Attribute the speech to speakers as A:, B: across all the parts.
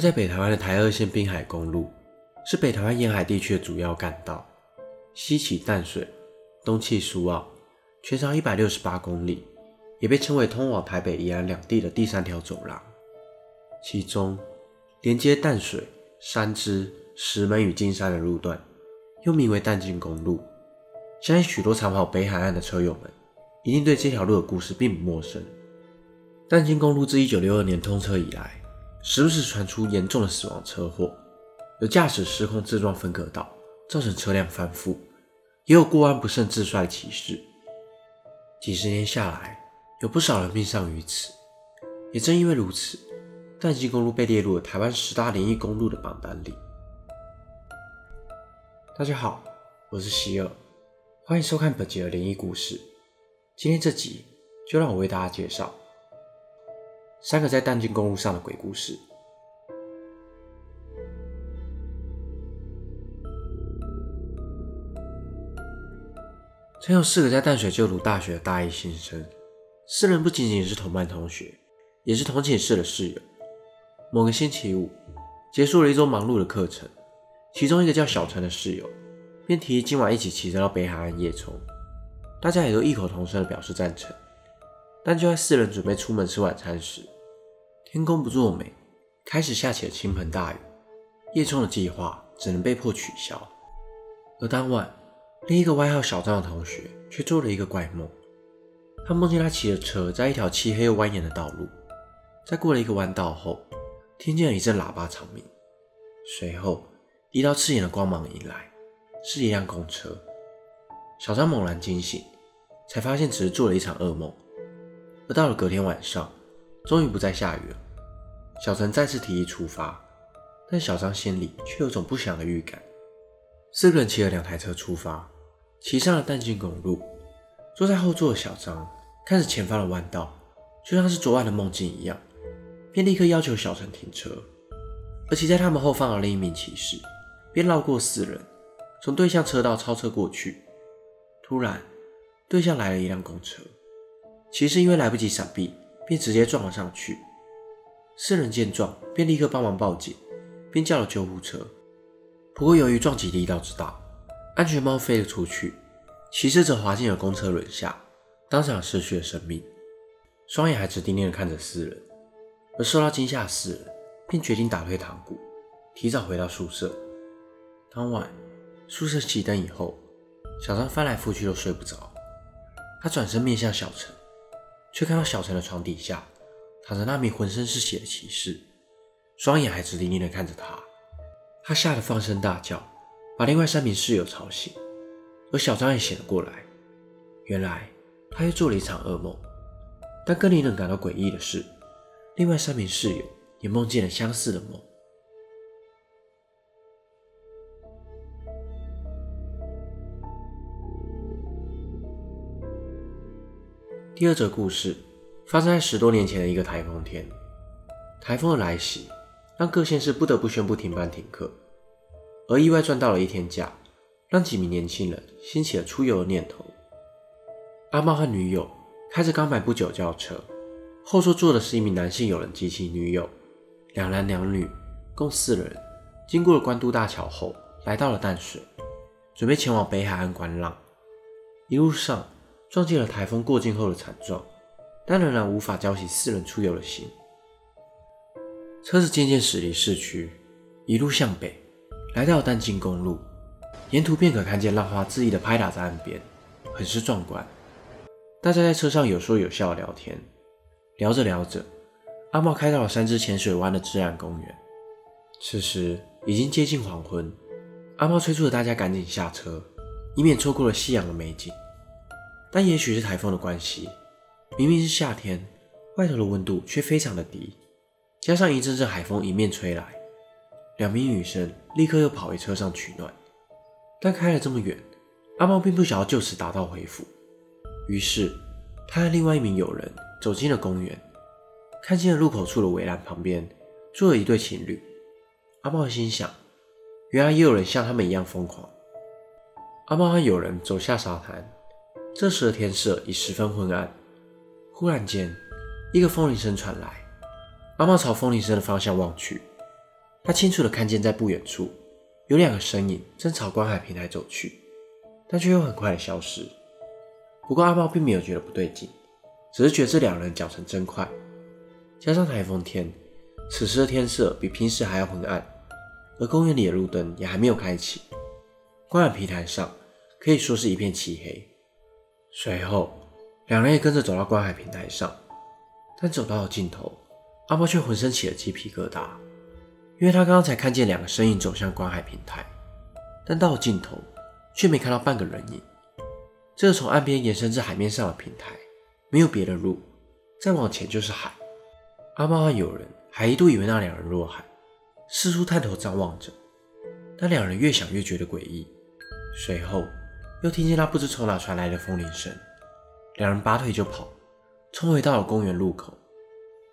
A: 在北台湾的台二线滨海公路，是北台湾沿海地区的主要干道，西起淡水，东起苏澳，全长一百六十八公里，也被称为通往台北宜兰两地的第三条走廊。其中，连接淡水、三芝、石门与金山的路段，又名为淡金公路。相信许多常跑北海岸的车友们，一定对这条路的故事并不陌生。淡金公路自一九六二年通车以来，时不时传出严重的死亡车祸，有驾驶失控自撞分隔岛，造成车辆翻覆，也有过弯不慎自摔的骑士。几十年下来，有不少人命丧于此。也正因为如此，淡金公路被列入了台湾十大灵异公路的榜单里。大家好，我是希尔，欢迎收看本集的灵异故事。今天这集就让我为大家介绍三个在淡金公路上的鬼故事。曾有四个在淡水就读大学的大一新生，四人不仅仅是同班同学，也是同寝室的室友。某个星期五，结束了一周忙碌的课程，其中一个叫小陈的室友便提议今晚一起骑车到北海岸夜冲，大家也都异口同声的表示赞成。但就在四人准备出门吃晚餐时，天公不作美，开始下起了倾盆大雨，叶冲的计划只能被迫取消。而当晚，另一个外号小张的同学却做了一个怪梦，他梦见他骑着车在一条漆黑又蜿蜒的道路，在过了一个弯道后。听见了一阵喇叭长鸣，随后一道刺眼的光芒迎来，是一辆公车。小张猛然惊醒，才发现只是做了一场噩梦。而到了隔天晚上，终于不再下雨了。小陈再次提议出发，但小张心里却有种不祥的预感。四个人骑了两台车出发，骑上了淡金公路。坐在后座的小张看着前方的弯道，就像是昨晚的梦境一样。便立刻要求小陈停车，而骑在他们后方的另一名骑士便绕过四人，从对向车道超车过去。突然，对向来了一辆公车，骑士因为来不及闪避，便直接撞了上去。四人见状，便立刻帮忙报警，并叫了救护车。不过，由于撞击力道之大，安全帽飞了出去，骑士则滑进了公车轮下，当场失去了生命。双眼还直盯盯地看着四人。而受到惊吓的四人便决定打退堂鼓，提早回到宿舍。当晚宿舍熄灯以后，小张翻来覆去都睡不着。他转身面向小陈，却看到小陈的床底下躺着那名浑身是血的骑士，双眼还直盯盯地看着他。他吓得放声大叫，把另外三名室友吵醒。而小张也醒了过来，原来他又做了一场噩梦。但更令人感到诡异的是。另外三名室友也梦见了相似的梦。第二则故事发生在十多年前的一个台风天，台风的来袭让各县市不得不宣布停班停课，而意外赚到了一天假，让几名年轻人兴起了出游的念头。阿茂和女友开着刚买不久轿车。后座坐的是一名男性友人及其女友，两男两女，共四人。经过了关渡大桥后，来到了淡水，准备前往北海岸观浪。一路上撞见了台风过境后的惨状，但仍然无法浇熄四人出游的心。车子渐渐驶离市区，一路向北，来到淡金公路。沿途便可看见浪花恣意地拍打在岸边，很是壮观。大家在车上有说有笑的聊天。聊着聊着，阿茂开到了三芝浅水湾的自然公园。此时已经接近黄昏，阿茂催促着大家赶紧下车，以免错过了夕阳的美景。但也许是台风的关系，明明是夏天，外头的温度却非常的低，加上一阵阵海风迎面吹来，两名女生立刻又跑回车上取暖。但开了这么远，阿茂并不想要就此打道回府，于是他和另外一名友人。走进了公园，看见了入口处的围栏旁边坐了一对情侣。阿茂心想，原来也有人像他们一样疯狂。阿茂和友人走下沙滩，这时的天色已十分昏暗。忽然间，一个风铃声传来。阿茂朝风铃声的方向望去，他清楚的看见，在不远处有两个身影正朝观海平台走去，但却又很快的消失。不过阿猫并没有觉得不对劲，只是觉得这两人脚程真快。加上台风天，此时的天色比平时还要昏暗，而公园里的路灯也还没有开启，观海平台上可以说是一片漆黑。随后，两人也跟着走到观海平台上，但走到了尽头，阿猫却浑身起了鸡皮疙瘩，因为他刚刚才看见两个身影走向观海平台，但到了尽头却没看到半个人影。这个从岸边延伸至海面上的平台，没有别的路，再往前就是海。阿猫和友人还一度以为那两人落海，四处探头张望着，但两人越想越觉得诡异。随后又听见那不知从哪传来的风铃声，两人拔腿就跑，冲回到了公园路口，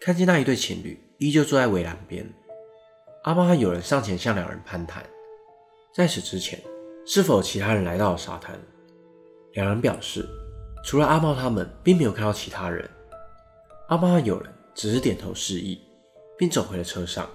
A: 看见那一对情侣依旧坐在围栏边。阿猫和友人上前向两人攀谈，在此之前是否有其他人来到了沙滩？两人表示，除了阿猫他们，并没有看到其他人。阿猫和友人。只是点头示意，并走回了车上，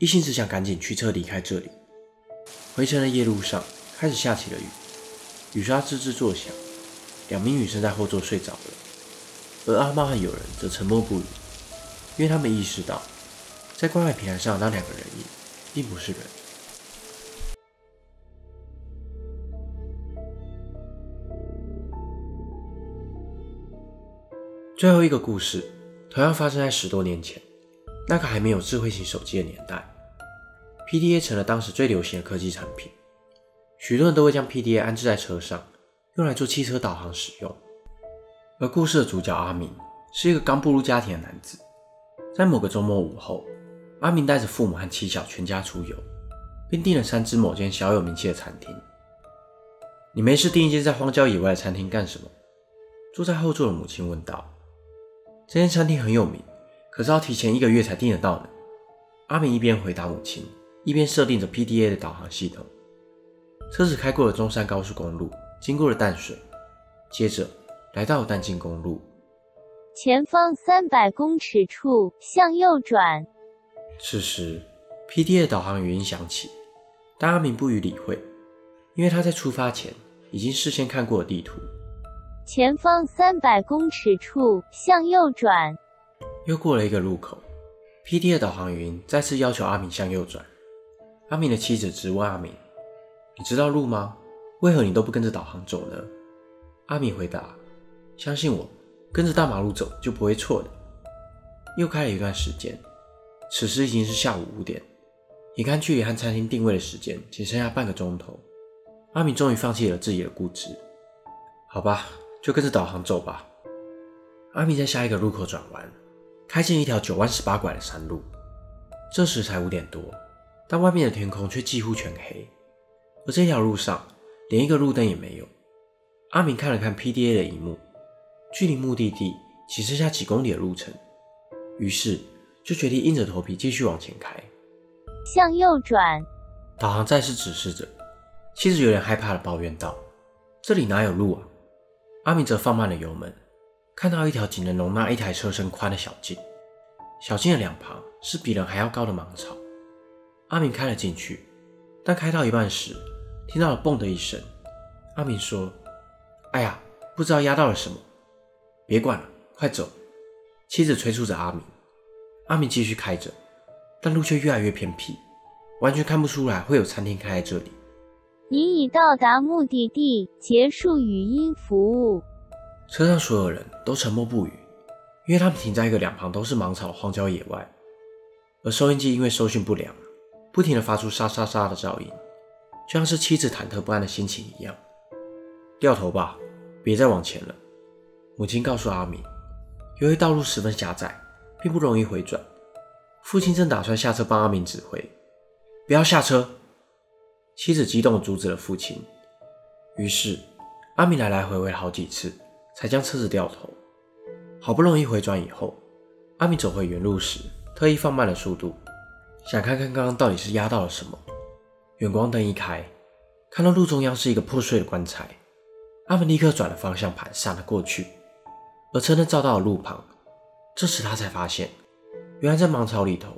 A: 一心只想赶紧驱车离开这里。回程的夜路上开始下起了雨，雨刷吱吱作响，两名女生在后座睡着了，而阿猫和友人则沉默不语，因为他们意识到，在观海平台上那两个人影并不是人。最后一个故事。同样发生在十多年前，那个还没有智慧型手机的年代，PDA 成了当时最流行的科技产品。许多人都会将 PDA 安置在车上，用来做汽车导航使用。而故事的主角阿明是一个刚步入家庭的男子。在某个周末午后，阿明带着父母和妻小全家出游，并订了三支某间小有名气的餐厅。你没事订一间在荒郊野外的餐厅干什么？坐在后座的母亲问道。这间餐厅很有名，可是要提前一个月才订得到呢。阿明一边回答母亲，一边设定着 PDA 的导航系统。车子开过了中山高速公路，经过了淡水，接着来到了淡金公路。
B: 前方三百公尺处向右转。
A: 此时，PDA 的导航语音响起，但阿明不予理会，因为他在出发前已经事先看过了地图。
B: 前方三百公尺处向右转。
A: 又过了一个路口，PDA 的导航语音再次要求阿明向右转。阿明的妻子质问阿明：“你知道路吗？为何你都不跟着导航走呢？”阿米回答：“相信我，跟着大马路走就不会错的。”又开了一段时间，此时已经是下午五点，眼看距离和餐厅定位的时间仅剩下半个钟头，阿米终于放弃了自己的固执。好吧。就跟着导航走吧。阿米在下一个路口转弯，开进一条九弯十八拐的山路。这时才五点多，但外面的天空却几乎全黑，而这条路上连一个路灯也没有。阿明看了看 PDA 的萤幕，距离目的地只剩下几公里的路程，于是就决定硬着头皮继续往前开。
B: 向右转。
A: 导航再次指示着，妻子有点害怕的抱怨道：“这里哪有路啊？”阿明则放慢了油门，看到一条仅能容纳一台车身宽的小径，小径的两旁是比人还要高的芒草。阿明开了进去，但开到一半时，听到了“嘣”的一声。阿明说：“哎呀，不知道压到了什么。”别管了，快走！妻子催促着阿明。阿明继续开着，但路却越来越偏僻，完全看不出来会有餐厅开在这里。
B: 你已到达目的地，结束语音服务。
A: 车上所有人都沉默不语，因为他们停在一个两旁都是芒草的荒郊野外，而收音机因为收讯不良，不停地发出沙沙沙的噪音，就像是妻子忐忑不安的心情一样。掉头吧，别再往前了。母亲告诉阿明，由于道路十分狭窄，并不容易回转。父亲正打算下车帮阿明指挥，不要下车。妻子激动地阻止了父亲，于是阿明来来回回好几次，才将车子掉头。好不容易回转以后，阿明走回原路时，特意放慢了速度，想看看刚刚到底是压到了什么。远光灯一开，看到路中央是一个破碎的棺材，阿明立刻转了方向盘，闪了过去。而车灯照到了路旁，这时他才发现，原来在芒草里头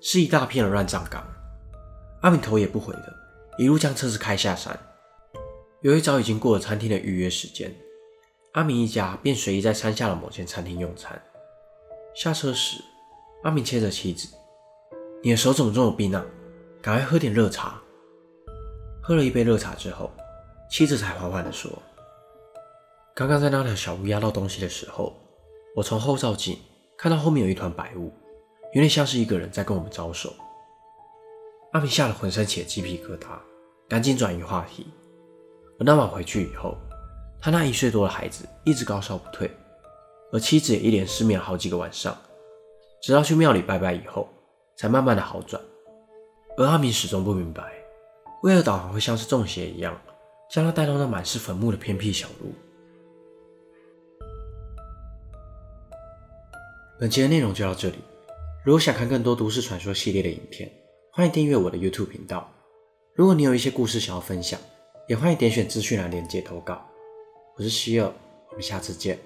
A: 是一大片的乱葬岗。阿明头也不回的一路将车子开下山。由于早已经过了餐厅的预约时间，阿明一家便随意在山下的某间餐厅用餐。下车时，阿明牵着妻子：“你的手怎么这么冰啊？赶快喝点热茶。”喝了一杯热茶之后，妻子才缓缓地说：“刚刚在那条小屋压到东西的时候，我从后照镜看到后面有一团白雾，有点像是一个人在跟我们招手。”阿明吓得浑身起了鸡皮疙瘩，赶紧转移话题。而那晚回去以后，他那一岁多的孩子一直高烧不退，而妻子也一连失眠了好几个晚上，直到去庙里拜拜以后，才慢慢的好转。而阿明始终不明白，为何导航会像是中邪一样，将他带到那满是坟墓的偏僻小路。本期的内容就到这里，如果想看更多都市传说系列的影片，欢迎订阅我的 YouTube 频道。如果你有一些故事想要分享，也欢迎点选资讯栏连接投稿。我是希尔，我们下次见。